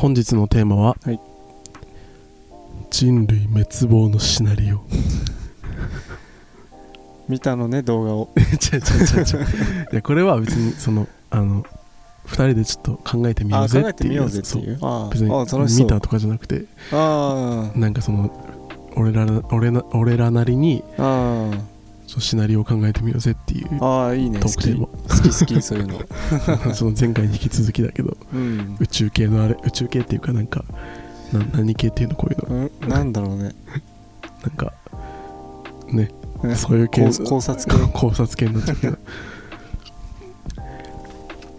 本日のテーマは、はい。人類滅亡のシナリオ。見たのね動画を。違う違う違う違う。いやこれは別にそのあの2人でちょっと考えてみようぜっていう別に見たとかじゃなくてあなんかその俺らな俺らなりにあそのシナリオを考えてみようぜっていうあああいいね。好きトークテー好き好きそういうの。マ その前回に引き続きだけどうん。宇宙系のあれ宇宙系っていうかなんかな何系っていうのこういうの。うん？なんだろうね。なんかねねそういう系考考察系？考察系になっちゃうけど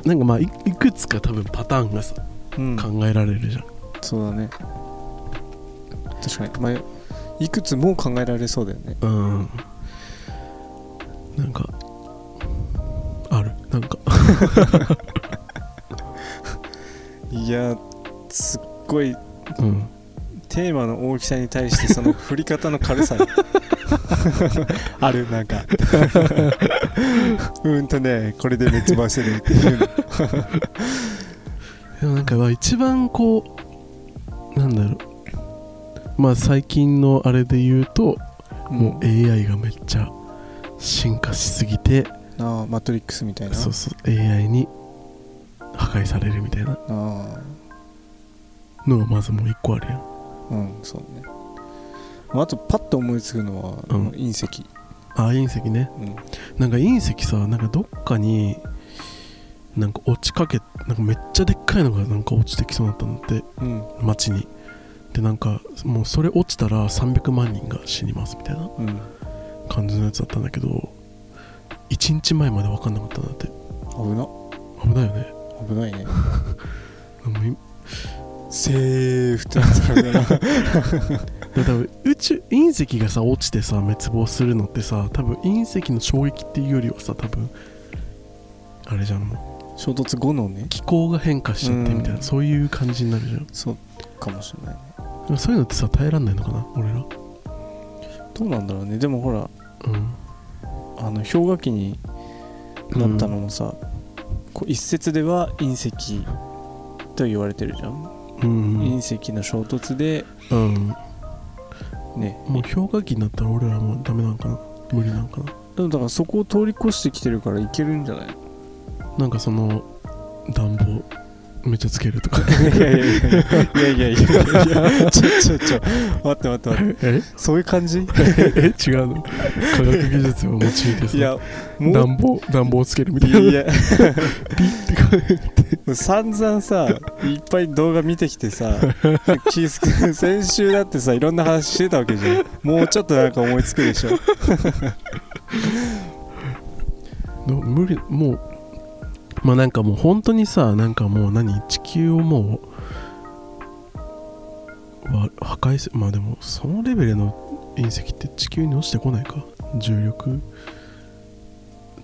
なんかまあいいくつか多分パターンがさうん。考えられるじゃん、そうだね。確かに。まあいくつも考えられそうだよね。うんなんかある？なんか。いやすっごいうん。テーマの大きさに対してその振り方の軽さ ある？なんか。うーんとねこれで滅亡してるっていう。のでもなんかまあ一番こうなんだろう。まあ最近のあれで言うと、もう AI がめっちゃ進化しすぎてああマトリックスみたいな？そうそう AI に破壊されるみたいな。あのがまずもう一個あるやん。あうんそうね。まああとパッと思いつくのは、うん。隕石、あ隕石ね。うん、なんか隕石さなんかどっかになんか落ちかけなんかめっちゃでっかいのがなんか落ちてきそうになったんだってうん。街に。でなんかもうそれ落ちたら300万人が死にますみたいな。うん感じのやつだったんだけど1日前まで分かんなかったんだって。危な。危ないよね。危ないね。セーフってなったから多分宇宙隕石がさ落ちてさ滅亡するのってさ多分隕石の衝撃っていうよりはさ多分あれじゃん。も衝突後のね。う気候が変化しちゃってみたいな、うん。そういう感じになるじゃん。そうかもしれないね。そういうのってさ耐えらんないのかな俺ら。どうなんだろうね。でもほらうんあの氷河期になったのもさ、こう一説では隕石と言われてるじゃん、うん。隕石の衝突でうん。ね。もう氷河期になったら俺らもうダメなのかな？無理なのかな？でもだからそこを通り越してきてるからいけるんじゃない？なんかその暖房めっちゃつけるとか。いやいやいやいやいやいやちょちょちょ待って待って待ってえそういう感じえ違うの科学技術を用いてさいや暖房暖房つけるみたいないや散々さいっぱい動画見てきてさ先週だってさいろんな話してたわけじゃんもうちょっとなんか思いつくでしょの無理もうまあなんかもう本当にさなんかもう何地球をもうわ破壊すまあでもそのレベルの隕石って地球に落ちてこないか。重力。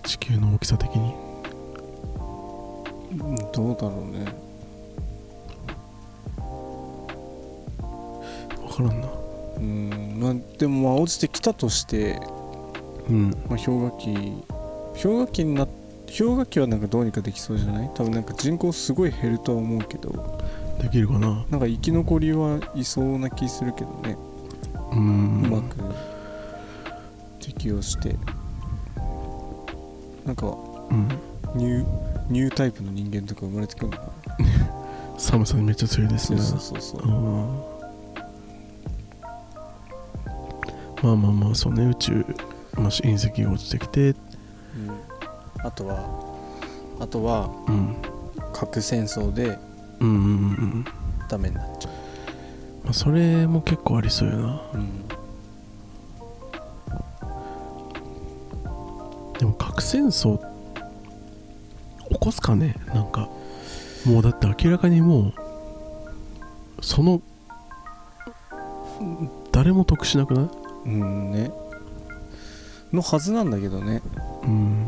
地球の大きさ的に。うんどうだろうね。分からんな。うんまあでもまあ落ちてきたとして、うん。まあ、氷河期氷河期にな氷河期はなんかどうにかできそうじゃない？多分なんか人口すごい減るとは思うけど。できるかな。なんか生き残りはいそうな気するけどね、ううんまく適応して。なんかうん。ニューニュータイプの人間とか生まれてくるのか 寒さにめっちゃ強いですね。なそうそうそう。まあまあまあそうね。宇宙、まあ、隕石が落ちてきてうんあとはあとはうん核戦争でうんう。んうんうん。ダメになっちゃまあ、それも結構ありそうやな。う、うん、でも核戦争起ここすかね？なんかもうだって明らかにもうその誰も得しなくない？うんね。のはずなんだけどね。うん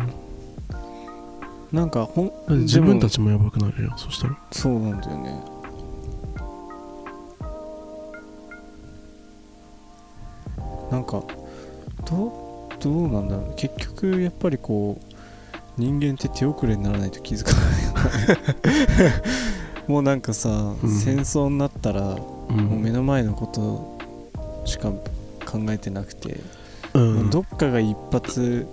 なんかほん自分たちちもやばくなるやんそしたら。そうなんだよね。なんかどうどうなんだろう。結局やっぱりこう人間って手遅れにならないと気づかない もうなんかさ、うん。戦争になったらうん。もう目の前のことしか考えてなくて、うん。どっかが一発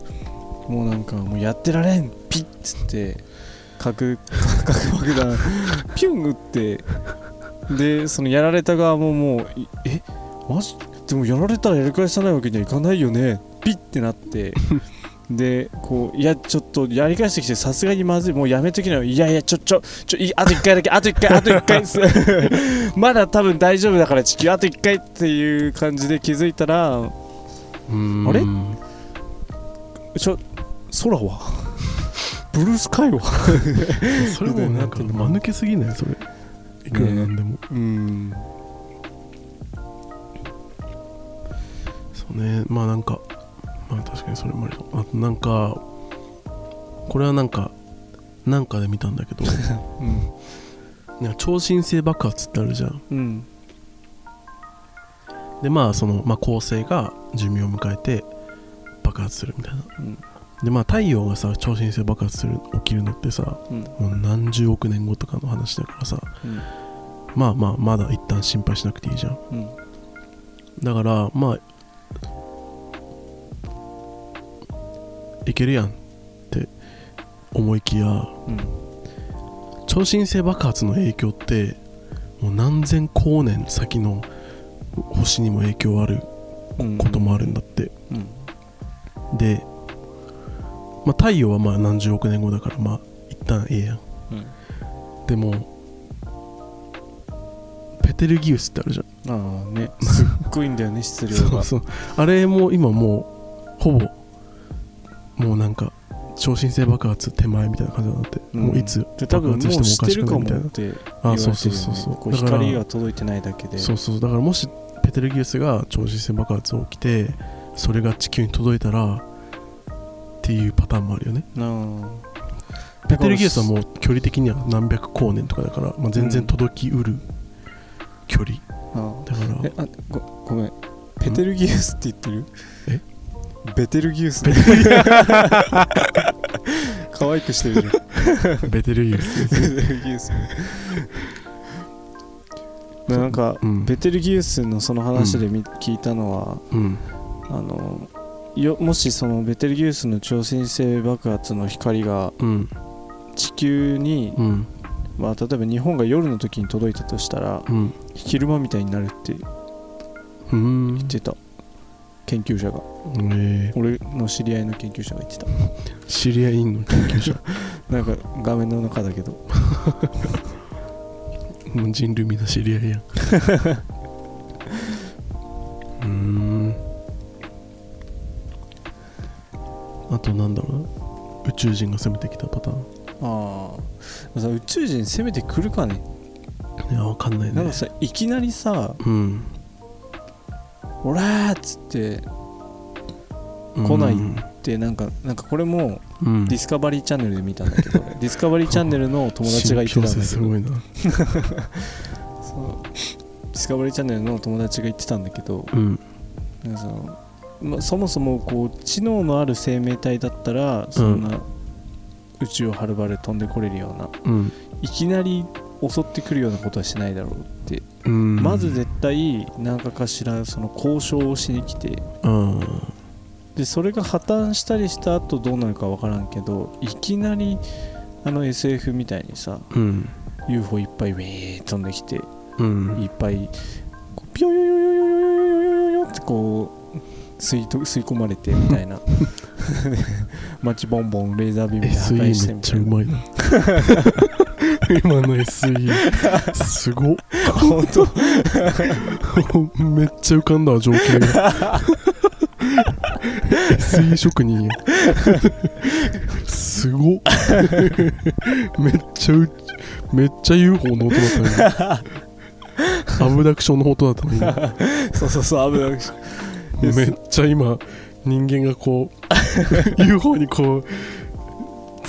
もうなんかもうやってられんピッつって。核。核爆弾ピュン撃って。でそのやられた側ももういえ？マジ？でもやられたらやり返さないわけにはいかないよね。ピッてなって。でこういやちょっとやり返してきてさすがにまずい。もうやめときなよ。いやいやちょちょちょいあと1回だけあと1回あと1回。まだ多分大丈夫だから地球あと1回っていう感じで気づいたらうん。あれ？ちょ空は。ブルースカイは。それもなんか間抜けすぎない？それ。いくらなんでも、うんそうね。まあなんかまあ確かにそれもありそう。あとなんかこれはなんかなんかで見たんだけど。うん。なんか超新星爆発ってあるじゃん。うん。でまあその、まあ、恒星が寿命を迎えて爆発するみたいな。うんでまあ太陽がさ超新星爆発する起きるのってさうん。もう何十億年後とかの話だからさうん。まあまあまだ一旦心配しなくていいじゃん。うん。だからまあいけるやんって思いきやうん。超新星爆発の影響ってもう何千光年先の星にも影響あるうん。こともあるんだって、うん。で、まあ、太陽はまあ何十億年後だからまあ一旦ええやん。うん。でもペテルギウスってあるじゃん。ああね。すっごいんだよね 質量が。そうそう。あれも今もうほぼもうなんか超新星爆発手前みたいな感じなんだって、うん。もういつ爆発してももおかしくないみたいな。って言わあそうそうそうそう。こうだから光が届いてないだけで。そうそう。だからもしペテルギウスが超新星爆発起きてそれが地球に届いたらっていうパターンもあるよね。なあペテルギウスはもう距離的には何百光年とかだから、まあ、全然届きうる距離。あだから、えあごごめん。ペテルギウスって言ってる？え？ベテルギウス。可愛くしてるじゃん。ベテルギウス。ベテルギウス。まあなんかうん。ベテルギウスのその話でみ聞いたのはうん。あのよもしそのベテルギウスの超新星爆発の光がうん。地球に、うん。まあ、例えば日本が夜の時に届いたとしたらうん。昼間みたいになるってうん。言ってた。研究者が。え俺の知り合いの研究者が言ってた。ー、知り合いの研究者。なんか画面の中だけど。もう人類みんな知り合いやん。うーんあとなんだろうな。宇宙人が攻めてきたパターン。ああさ宇宙人攻めてくるかね。いやわかんないね。なんかさいきなりさうん「オラー!」っつって来ないでなんかなんかこれもうん。ディスカバリーチャンネルで見たんだけど、ディスカバリーチャンネルの友達が言ってたんだけど。すごいな。そう。ディスカバリーチャンネルの友達が言ってたんだけどうん。なんかその、まあ、そもそもこう知能のある生命体だったらそんな宇宙をはるばる飛んでこれるようなうん。いきなり襲ってくるようなことはしないだろうって、うん。まず絶対何かかしらその交渉をしに来て。うん。でそれが破綻したりした後どうなるか分からんけどいきなりあの SF みたいにさうん。UFO いっぱいウェー飛んできてうん。いっぱいピヨヨヨヨヨヨヨヨヨヨヨってこう吸いと吸い込まれてみたいな。街ボンボンレーザービームで破壊してみたいうなちゃまいな。今の SE すごっ。本当。めっちゃ浮かんだわ情景が。SE 職人や。すすごっ。めっちゃうめっちゃ UFO の音だったね アブダクションの音だったね今そうそうそう危ないめっちゃ今人間がこう UFO にこう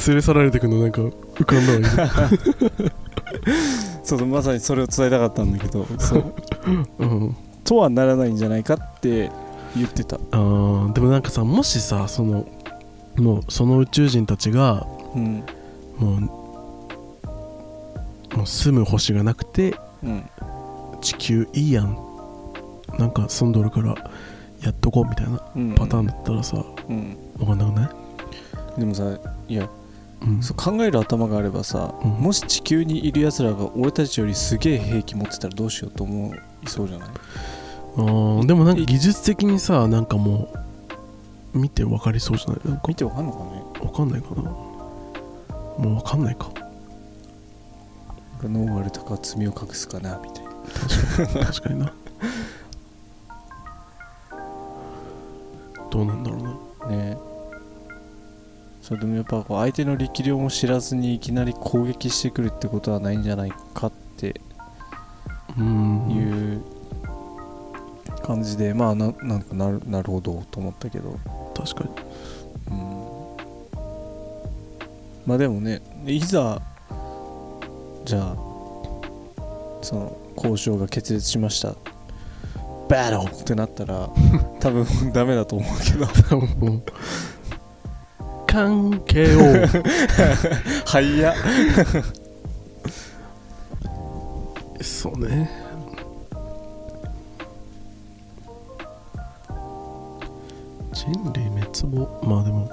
連れ去られてくのなんか浮かんだわ今。そうまさにそれを伝えたかったんだけどそう。うん。とはならないんじゃないかって言ってた。あーでもなんかさもしさそのもうその宇宙人たちがうん。もうもう住む星がなくてうん。地球いいやん。なんか住んどるからやっとこうみたいなうん。パターンだったらさうん。分かんなくない？でもさいやうん。そう考える頭があればさ、うん。もし地球にいるやつらが俺たちよりすげえ兵器持ってたらどうしようと思いそうじゃない？あーでもなんか技術的にさなんかもう見て分かりそうじゃない？なんか見てわかんのかね？分かんないかな？もう分かんないか。脳割れたか罪を隠すかなみたいな。確かに。確かになどうなんだろうな。ね。それでもやっぱこう相手の力量も知らずにいきなり攻撃してくるってことはないんじゃないかってうん。いう感じで、まあななんかなるなるほどと思ったけど。確かに。うん。まあでもねいざじゃあその交渉が決裂しましたバトルってなったら 多分ダメだと思うけど。関係を。早っ。そうね。人類滅亡。まあでも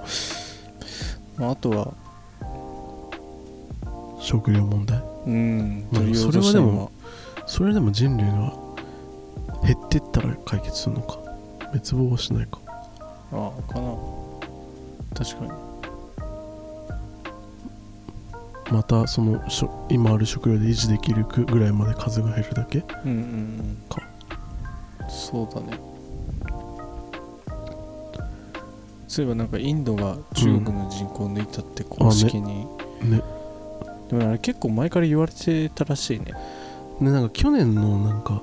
まああとは食料問題。うん。それはでもそれでも人類が減ってったら解決するのか？滅亡はしないか？ああかな。確かに。またそのしょ今ある食料で維持できるぐらいまで数が減るだけ？うんうんうん。か。そうだね。そういえばなんかインドが中国の人口を抜いたって公式に、ね。でもあれ結構前から言われてたらしいね。ねなんか去年のなんか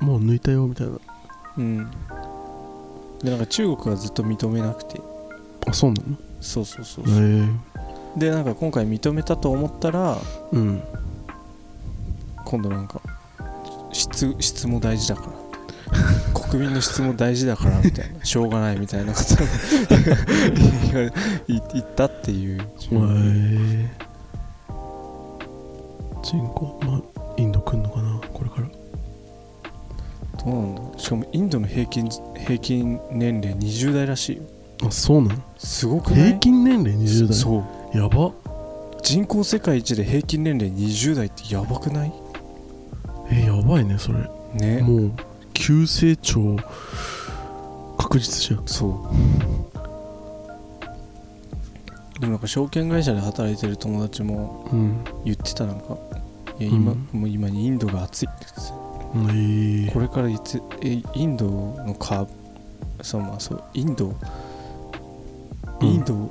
もう抜いたよみたいな。うん。でなんか中国はずっと認めなくて。あそうなの？そうそうそうへそう、え。でなんか今回認めたと思ったらうん。今度なんか質質も大事だから。国民の質も大事だからみたいな。しょうがないみたいなこと。を 言われ言言ったっていう。へえ。人口？まあインド来んの？どうなん。だしかもインドの平均平均年齢20代らしいよ。あそうなの？すごくない？平均年齢20代？そう。やば。人口世界一で平均年齢20代ってやばくない？えやばいねそれ。ね。もう急成長確実じゃん。そう。でもなんか証券会社で働いてる友達もうん。言ってたなんか。いや今、うん。もう今インドが暑いって言ってたええこれからいつえインドのカーブそうまあそうインドインド、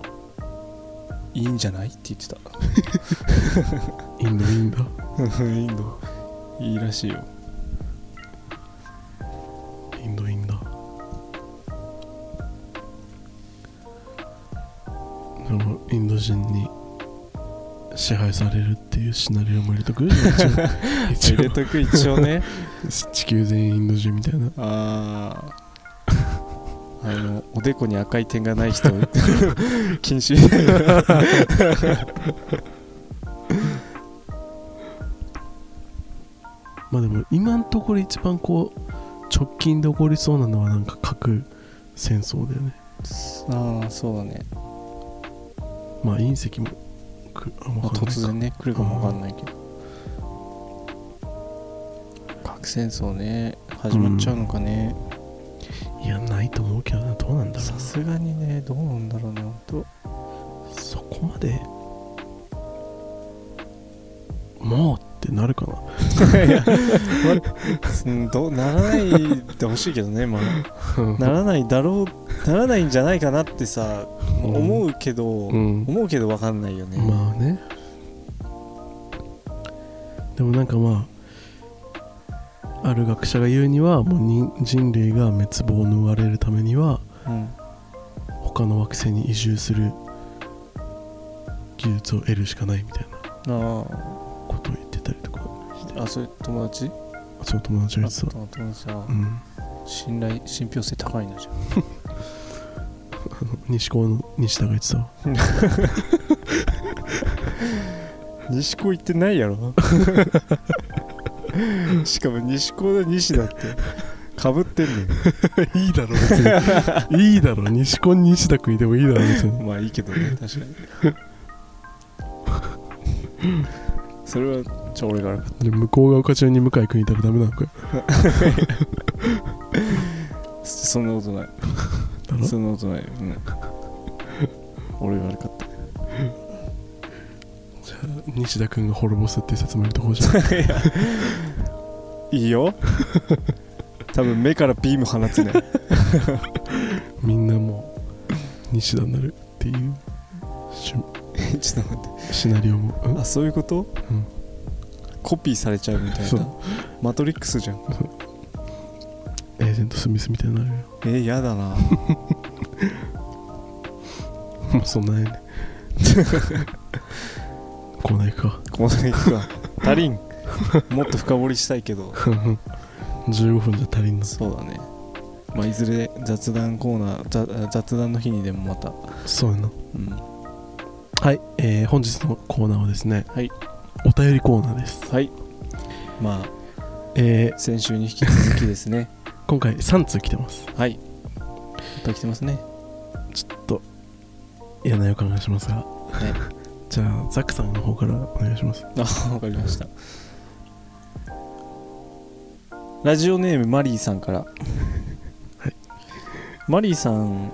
いいんじゃない？って言ってた。インドいいんだインド。いいらしいよ。インドいいんだでもインド人に支配されるっていうシナリオも入れとく？一 応入れとく一応ね。地球全員インド人みたいな。あああのおでこに赤い点がない人。禁止。まあでも今のところ一番こう直近で起こりそうなのはなんか核戦争だよね。ああそうだね、まあ隕石もまあ、突然ね来るかもわかんないけど。核戦争ね始まっちゃうのかね。いやないと思うけどな。どうなんだろう。さなすがにねどうなんだろうね本そこまでもうってなるかな。当いや、どうならないでほしいけどねまあ。ならないだろうっならないんじゃないかなってさ、うん。思うけど、うん。思うけど分かんないよね、まあね。でもなんかまあある学者が言うにはもう人人類が滅亡を逃れるためにはうん。他の惑星に移住する技術を得るしかないみたいな。あこああそれ友達？その友達が言ってたあ友達は。うん。信頼信憑性高いなじゃ 西高の西田が言ってたわ。あ 西高行ってないやろ？しかも西高の西だって。かぶってんねいいだろ別に。いいだろ。西高西田君いてもいいだろ別に。んまあいいけどね確かに。それはちょ俺が悪かっで向こうが丘中に向井君いたらダメなのかよ。たそんなことない。だろ？そんなことないよ、うん、俺が悪かった。じゃあ西田君が滅ぼすっていう説もいるところじゃん。いいよ。多分目からビーム放つね。みんなもう西田になるっていうしゅ ちょっと待って。シナリオも、うん？あそういうこと、うんコピーされちゃうみたいな。マトリックスじゃん。エージェント・スミスみたいになるよ。えー、やだな。もうそんなね。コーナー行くか。この辺行くか。足りん。もっと深掘りしたいけど。15分じゃ足りんの。そうだね。まあいずれ雑談コーナーざ雑談の日にでもまた。そうやな。うん。はい、えー本日のコーナーはですね。はいお便りコーナーです。はい。まあえー先週に引き続きですね。今回3通来てます。はい。いっぱい来てますね。ちょっと嫌な予感がしますが、じゃあザックさんの方からお願いします。あわかりました。ラジオネームマリーさんから。はい。マリーさん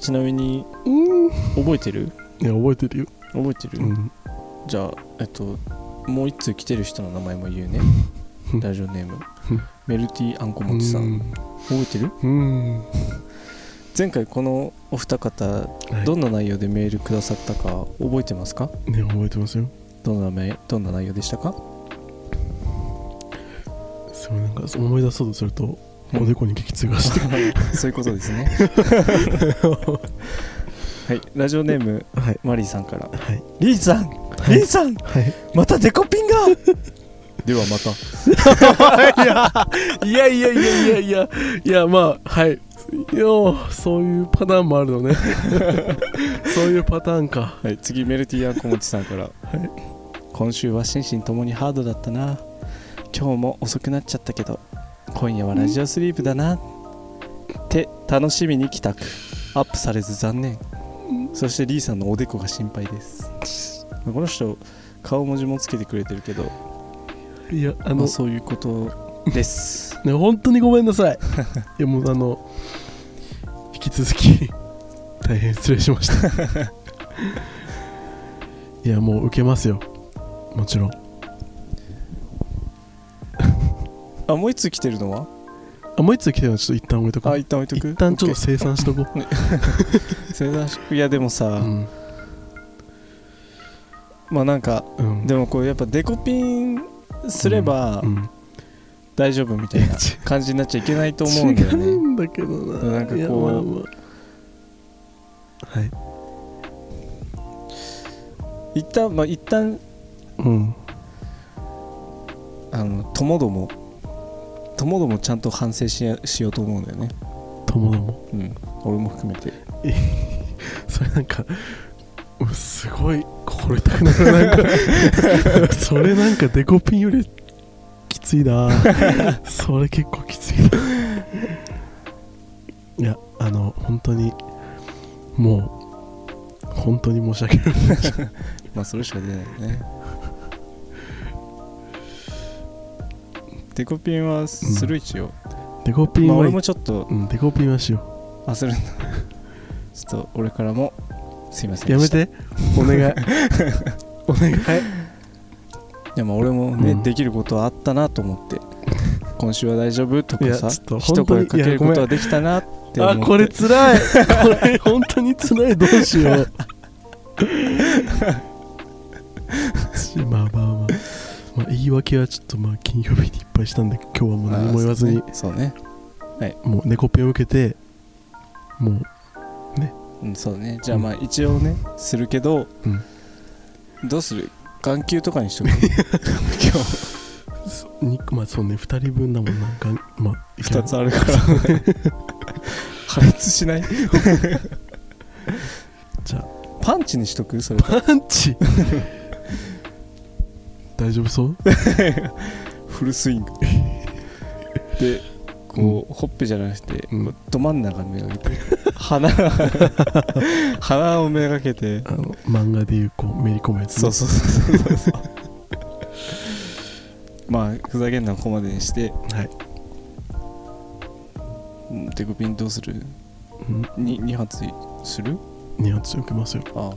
ちなみにうん。覚えてる？いや覚えてるよ、覚えてる、うん、じゃあえっともう一通来てる人の名前も言うね。う んラジオネーム。うんメルティーあんこもちさん。覚えてる？うん。前回このお二方はい。どんな内容でメールくださったか覚えてますか？ね覚えてますよ。どんなめどんな内容でしたか？すごいなんかそう思い出そうとするとうんおでこに激痛がして。そういうことですね。はい。ラジオネームはい。マリーさんから。はい。リーさんはいリーさんはい。またデコピンが。ではまた。いやいやいやいやいやいやまあはい。いやそういうパターンもあるのね。そういうパターンか。はい次メルティーあんこもちさんから、今週は心身ともにハードだったな。今日も遅くなっちゃったけど今夜はラジオスリープだな。って楽しみに帰宅。アップされず残念。そしてリーさんのおでこが心配ですこの人顔文字もつけてくれてるけどいやあのまあ、そういうことです。ね本当にごめんなさい。いやもうあの引き続き大変失礼しました。いやもう受けますよ。もちろん。あもう一つ来てるのは？あもう一つ来てるのはちょっと一旦置いとこあう一旦置いとく？一旦ちょっと生産しとこ正座しいやでもさ、ううん、まあなんかうん、でもこうやっぱデコピンすればうん。大丈夫みたいな感じになっちゃいけないと思うんだよ違うねんだけどな。なんかこうはい。一旦まあ一旦うん。あのともどもともどもちゃんと反省しやしようと思うんだよね。友ども？うん。俺も含めて。それなんかすごい心痛くな。るなんか それなんかデコピンよりきついな。それ結構きついな。いやあの本当にもう本当に申し訳ない。まあそれしか出ないよね。デコピンはする一応、デコピンは、まあ俺もちょっとうん、デコピンはしよあするんだ。ちょっと俺からもすいませんやめて。お願い。お願い。いやまあ俺もね、うん。できることはあったなと思って。今週は大丈夫とかさ一声かけることはできたなってあこれつらい。これ本当につらい。どうしよう。し まあまあまあ、まあ、言い訳はちょっとまあ金曜日にいっぱいしたんで今日はもう何も言わずに。あそうね。もう猫ペンを受けてもうそうん、そうね。じゃあまあ一応ねするけど、うん。どうする？眼球とかにしとく？今日。まあそうね。2人分だもんな。んかまあいけ2つあるから。破裂しない？じゃあ。パンチにしとく？それ。パンチ？大丈夫そう？フルスイング。でこう、ほっぺじゃなくて、うん。ど真ん中めがけて 鼻鼻をめがけて。あの漫画でいうこうめり込むやつね。そうそうそうそう。そうまあふざけんのはここまでにして。はい。うんデコピンどうする？うん。に2発する？2発受けますよ。ああ。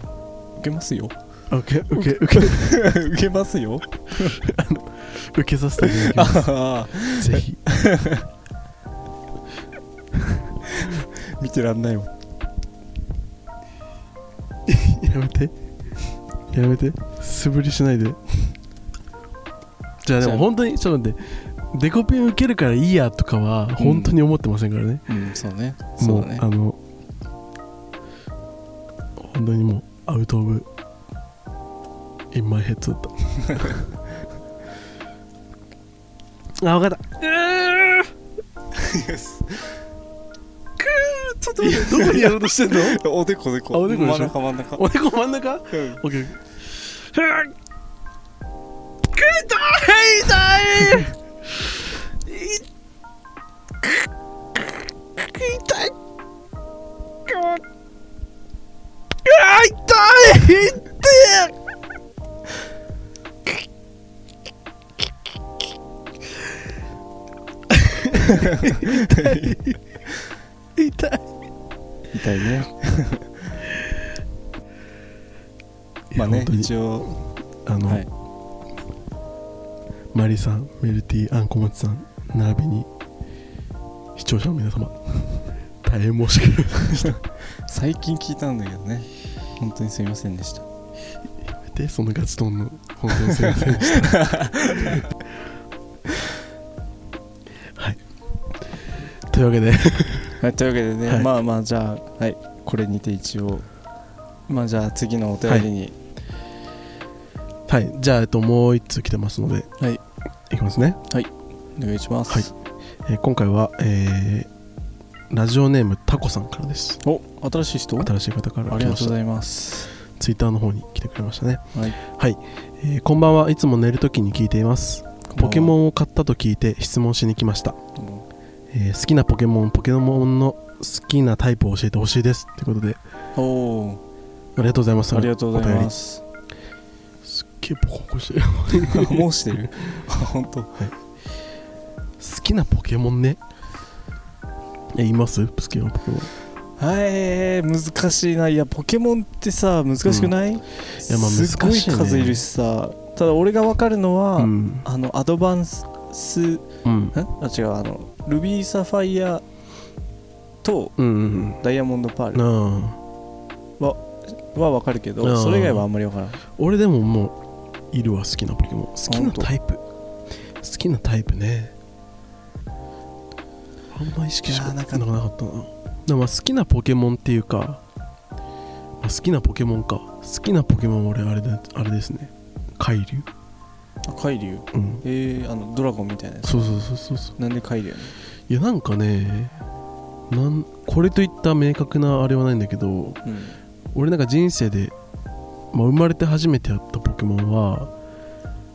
受けますよ。受け受け 受け。受けますよ。受けさせていただきます。ぜひ見てらんないわ やめて。やめて。素振りしないで。じゃあでも本当にちょっと待って。デコピン受けるからいいやとかは本当に思ってませんからね、うんそうね。そもうだね。あの本当にもうアウトオブインマイヘッドだった。あ分かった。ちょどこにやろうとしてんの？おでこおでこあおでこ真ん中真ん中。おでこ真ん中？痛い痛いさんメルティーあんこまちさん並びに視聴者の皆様 大変申し訳ない最近聞いたんだけどね。本当にすみませんでした。でそのガチトーンの本当にすいませんでした。はい。というわけで。はいというわけでね、はい。まあまあじゃあはい。これにて一応まあじゃあ次のお便りに。はい。じゃあ、えっと、もう一通来てますので。はいいきますね、お願いします、はい。えー今回は、えーラジオネームタコさんからです。お新しい人？新しい方からありがとうございます。ツイッターの方に来てくれましたね。はい。えーこんばんは。いつも寝るときに聞いています。ポケモンンを買ったと聞いて質問しに来ました、えー好きなポケモンポケモンの好きなタイプを教えてほしいです。ということで。おおありがとうございます。ーありがとうございますりすっげえボコボコしてるもうしてる。あ 本当。好きなポケモンね。えいます？好きなポケモン。はい難しいな。いやポケモンってさ難しくない、いやまあすごい難しいね数いるしさ。ただ俺が分かるのは、うん。あのアドバンスうん。んあ違うあのルビーサファイアとうんうんダイヤモンドパール。うんああ。は分かるけあどーそれ以外はあんまり分からん。俺でももういるわ好きなポケモン。好きなタイプ。好きなタイプね。あんま意識しなか。なんかったな。好きなポケモンっていうか、まあ、好きなポケモンか。好きなポケモンは俺あれだあれですね。海竜。あ海竜？うん。えー、あのドラゴンみたいなやつ。そうそうそうそうそう。なんで海竜なのいやなんかねなんこれといった明確なあれはないんだけどうん。俺なんか人生で、まあ、生まれて初めてやったポケモンは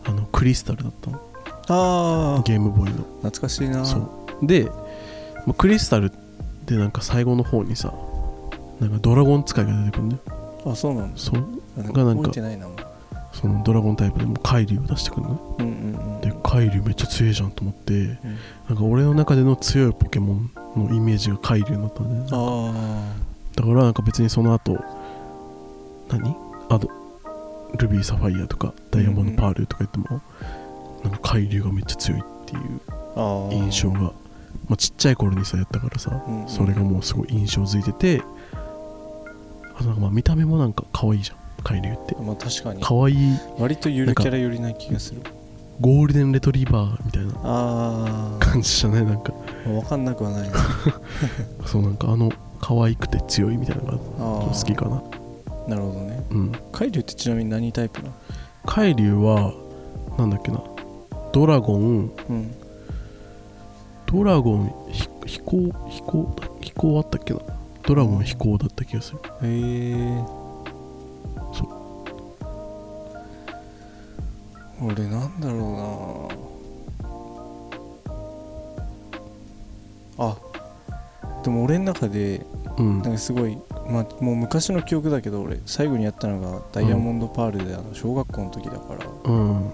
あのクリスタルだったの。ああゲームボーイの。懐かしいな。そう。で、まあ、クリスタルってなんか最後の方にさなんかドラゴン使いが出てくるんだよ。あそうなんだ。そう。がなんかそのドラゴンタイプでも海竜を出してくるのうんうんうん。で海竜めっちゃ強いじゃんと思って、なんか俺の中での強いポケモンのイメージが海竜になったんだよね。あだからなんか別にその後何？あとルビーサファイアとかダイヤモンドパールとか言っても、なんか海竜がめっちゃ強いっていうあああ印象が。まあ、ちっちゃい頃にさやったからさうんうん。それがもうすごい印象づいててあとなんかまあ見た目もなんか可愛いじゃん海流って。まあ確かに。可愛い割とゆるキャラ寄りな気がする。ゴールデンレトリバーみたいなあ感じじゃない？なんか。あ分かんなくはないな。そうなんかあの可愛くて強いみたいなのがあ好きかな。あなるほどね。うん。海竜ってちなみに何タイプなの？海流はなんだっけな。ドラゴン。うん。ドラゴンひ飛行飛行だ飛行あったっけな。ドラゴン飛行だった気がする。へえそう。俺なんだろうな。あでも俺の中でうん。なんかすごいまあもう昔の記憶だけど俺最後にやったのがダイヤモンドパールであの小学校の時だから。うん。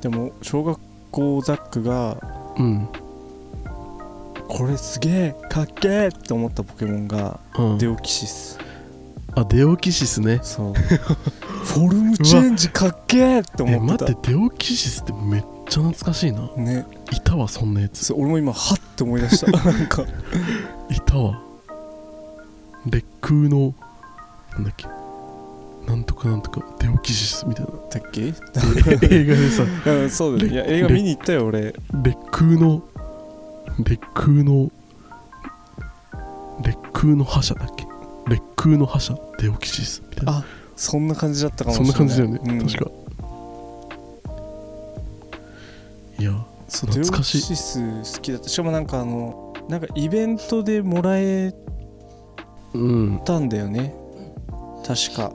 でも小学校ザックがうん。これすげえかっけえって思ったポケモンがうん。デオキシス。あデオキシスね。そう。フォルムチェンジかっけえってえ思ってた。待ってデオキシスってめっちゃ懐かしいな。ね。いたわそんなやつ。俺も今はって思い出した。なんか。いたわ烈空のなんだっけ？なんとかなんとかデオキシスみたいな。だっけ？映画でさ。うんそうだよいや映画見に行ったよ俺。烈空の烈空の烈空の覇者だっけ？烈空の覇者デオキシスみたいな。あそんな感じだったかもしそんれない。な感じだよね、うん。確か。いや懐かしいキシス好きだった。しかもなんかあのなんかイベントでもらえうんたんだよね。確か。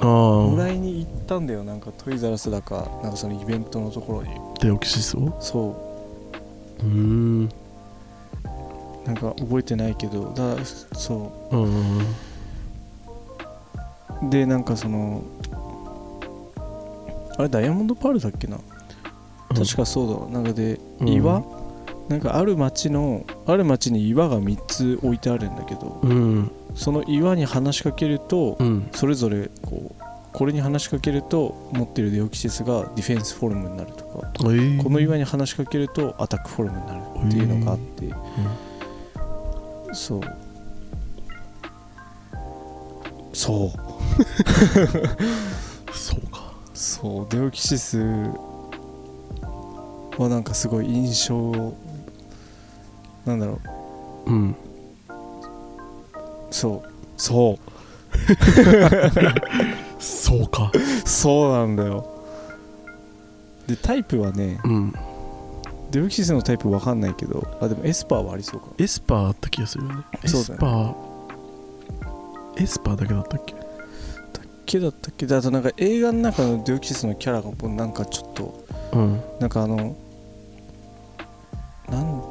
ああ。もらいに行ったんだよ。なんかトイザラスだかなんかそのイベントのところに。デオキシスをそう。ーん。なんか覚えてないけどだそう。んうでなんかそのあれダイヤモンドパールだっけな？確かそうだわ。なんかでうん。岩、なんかある町のある町に岩が3つ置いてあるんだけど。うんその岩に話しかけるとうん。それぞれこうこれに話しかけると持ってるデオキシスがディフェンスフォルムになるとかえ。ーこの岩に話しかけるとアタックフォルムになるっていうのがあって、そう。そう。そうか。そう。デオキシスはなんかすごい印象なんだろう。うんそう。そう。そうか。そうなんだよ。でタイプはねうん。デオキシスのタイプわかんないけどあでもエスパーはありそうか。エスパーあった気がするよね。エスパー。エスパーだけだったっけ？けだったっけ？であとなんか映画の中のデオキシスのキャラがもうなんかちょっとうん。なんかあのなん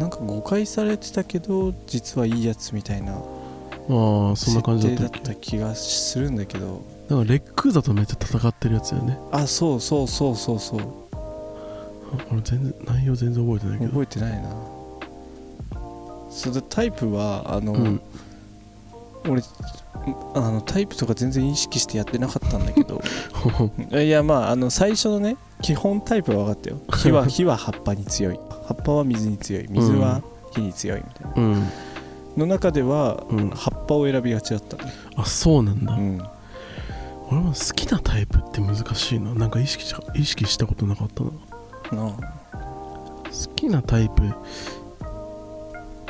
なんか誤解されてたけど実はいいやつみたいなああそんな感じだった気がするんだけど。なんかレックーザとめっちゃ戦ってるやつだよね。あそうそうそうそうそう。あ俺全然内容全然覚えてないけど。覚えてないな。それでタイプはあの、うん。俺あのタイプとか全然意識してやってなかったんだけど。いやまああの最初のね基本タイプは分かったよ。火は火は葉っぱに強い葉っぱは水に強い。水は火に強いみたいな、うん。の中ではうん。葉っぱを選びがちだったね。あそうなんだ、うん。俺も好きなタイプって難しいな。なんか意識し意識したことなかったな。な好きなタイプ。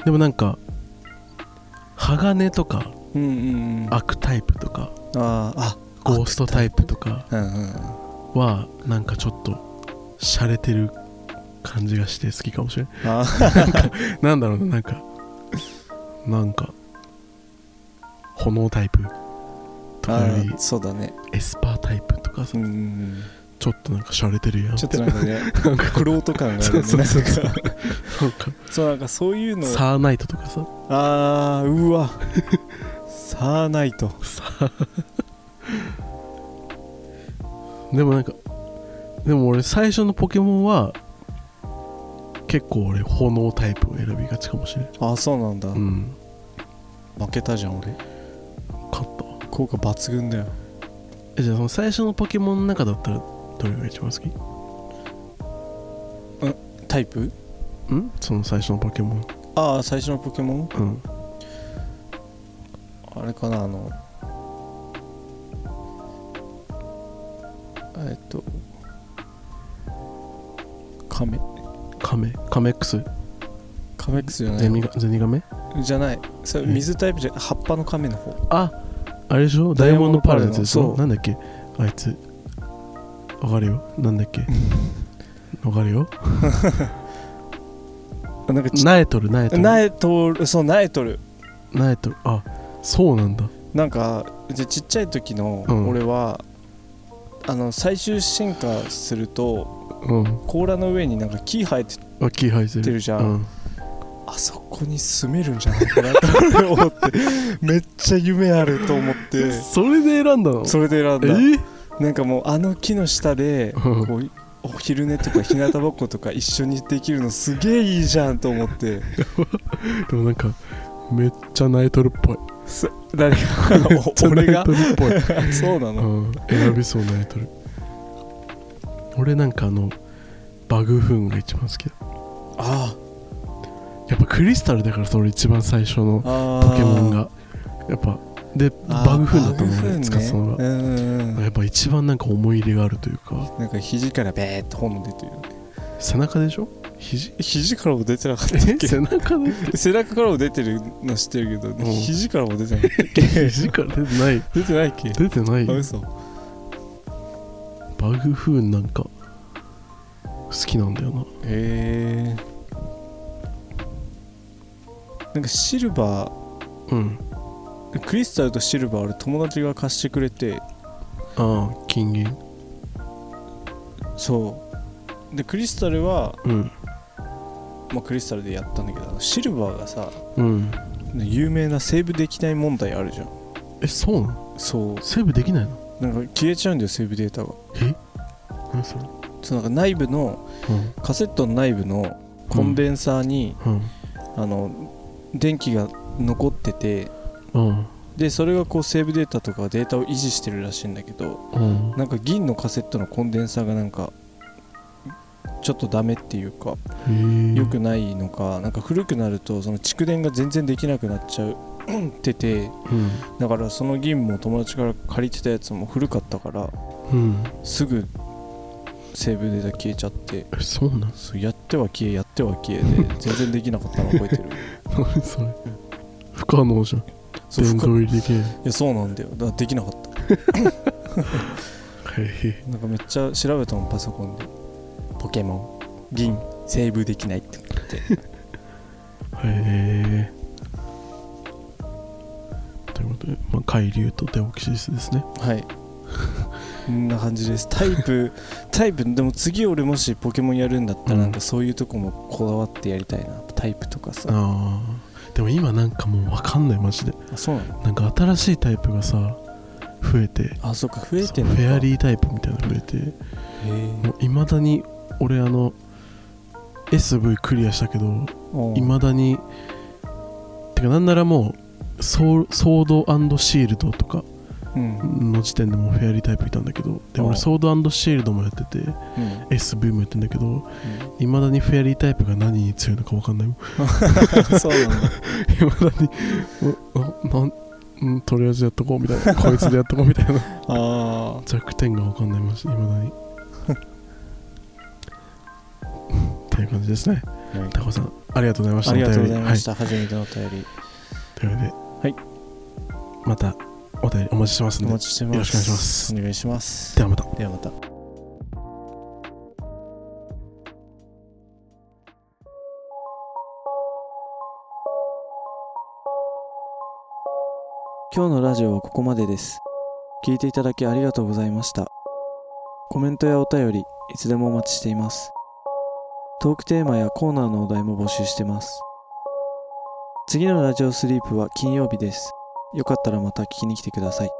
でもなんか鋼とかうんうんうん。あ悪タイプとかあーあゴーストタイプとかはなんかちょっと洒落てる感じがして好きかもしれないあなんだろうななんかなんか炎タイプとかよりあそうだね。エスパータイプとかさうんうんうん。ちょっとなんか洒落てるやんちょっとなんかねクロート感があるね。そうそうそう。なんか。なんか。そうなんかそういうの。サーナイトとかさ。あーうわ。サーナイト。さでもなんかでも俺最初のポケモンは結構俺炎タイプを選びがちかもしれないあそうなんだ、うん。負けたじゃん俺。勝った。わ効果抜群だよ。えじゃあその最初のポケモンの中だったらどれが一番好き？タイプ？ん？その最初のポケモン。ああ最初のポケモン？うん。あれかなあのえっとカメカメカメックスカメックスじゃない。ゼニガゼニガメ？じゃない。それえ。水タイプじゃ葉っぱのカメの方。ああれでしょ？ダイヤモンドパールのやつでしそうょなんだっけ？あいつ。わかるよ。なんだっけ？わかるよ。なんかちナエトルナエトルナエトルそうナエトルナエトルあそうなんだ。なんかでちっちゃい時のうん。俺は、あの最終進化するとうん。甲羅の上になんか木生えてあ木生えてるじゃん。うん。あそこに住めるんじゃないかなと思ってめっちゃ夢あると思って。それで選んだの？それで選んえ？だなんかもうあの木の下でうん。こうお昼寝とか日向ぼっことか一緒にできるのすげえいいじゃんと思って。でもなんかめっちゃナイトルっぽい。す誰が？俺がナイトルっぽい。そうなの、うん。選びそうナイトル。俺なんかあのバグフーンが一番好きだあやっぱクリスタルだからそれ一番最初のあポケモンが。やっぱでバグフーンだったの俺バグフーンね。使ってたの。がうんうんうん。やっぱ一番なんか思い入れがあるというか。なんか肘からベーって炎出てる背中でしょ？肘？肘からも出てなかったっけ？え 背中で背中からも出てるの知ってるけど、ん。肘からも出てなかったっけ？肘から出てない。出てないっけ？出てない。あ嘘。バグフーンなんか好きなんだよな。へえなんかシルバうん。ークリスタルとシルバー俺友達が貸してくれてああ金銀。そう。でクリスタルは、うん。まあ、クリスタルでやったんだけどシルバーがさうん。有名なセーブできない問題あるじゃん。えそうなの？そセーブできないの？うなんか消えちゃうんだよセーブデータが。え？何それ？そうなんか内部のうん。カセットの内部のコンデンサーに、うん。あの電気が残っててうん。でそれがこうセーブデータとかデータを維持してるらしいんだけどうん。なんか銀のカセットのコンデンサーがなんかちょっとダメっていうか良くないのかなんか古くなるとその蓄電が全然できなくなっちゃうっ ててうん。だからその銀も友達から借りてたやつも古かったからうん。すぐセーブデータ消えちゃって。えそうなん？そうやっては消えやっては消えで 全然できなかったの覚えてる。何それ？不可能じゃん。そう殿深堂入りできないいやそうなんだよ。だからできなかった。へなんかめっちゃ調べたもんパソコンで。ポケモン。銀。セーブできないって言って。えへえ。ということで、まあ、海流とデオキシスですね。はい。こんな感じです。タイプタイプでも次俺もしポケモンやるんだったらうん。なんかそういうとこもこだわってやりたいな。タイプとかさ。ああでも今なんかもう分かんないマジで。あそうなの？なんか新しいタイプがさ増えて。あそっか増えてそんのか。うフェアリータイプみたいなの増えて。いまだに俺あの SV クリアしたけどいまだにてかなんならもうソーソードシールドとかうんの時点でもうフェアリータイプいたんだけどで俺ソードシールドもやっててうん。SV もやってんだけどいまだにフェアリータイプが何に強いのか分かんない そうなんだ。いまだにおななんうんとりあえずやっとこうみたいなこいつでやっとこうみたいな。あ弱点が分かんないましいまだに。っていう感じですね。あ、はい。タコさんありがとうございました。ありがとうございました、初めてのお便り。はい、というわけで、はい。またお便りお待ちしてますんで。お待ちしてます。よろしくお願いします。お願いします。ではまた。ではまた今日のラジオはここまでです。聞いていただきありがとうございました。コメントやお便りいつでもお待ちしています。トークテーマやコーナーのお題も募集してます。次のラジオスリープは金曜日ですよかったらまた聞きに来てください。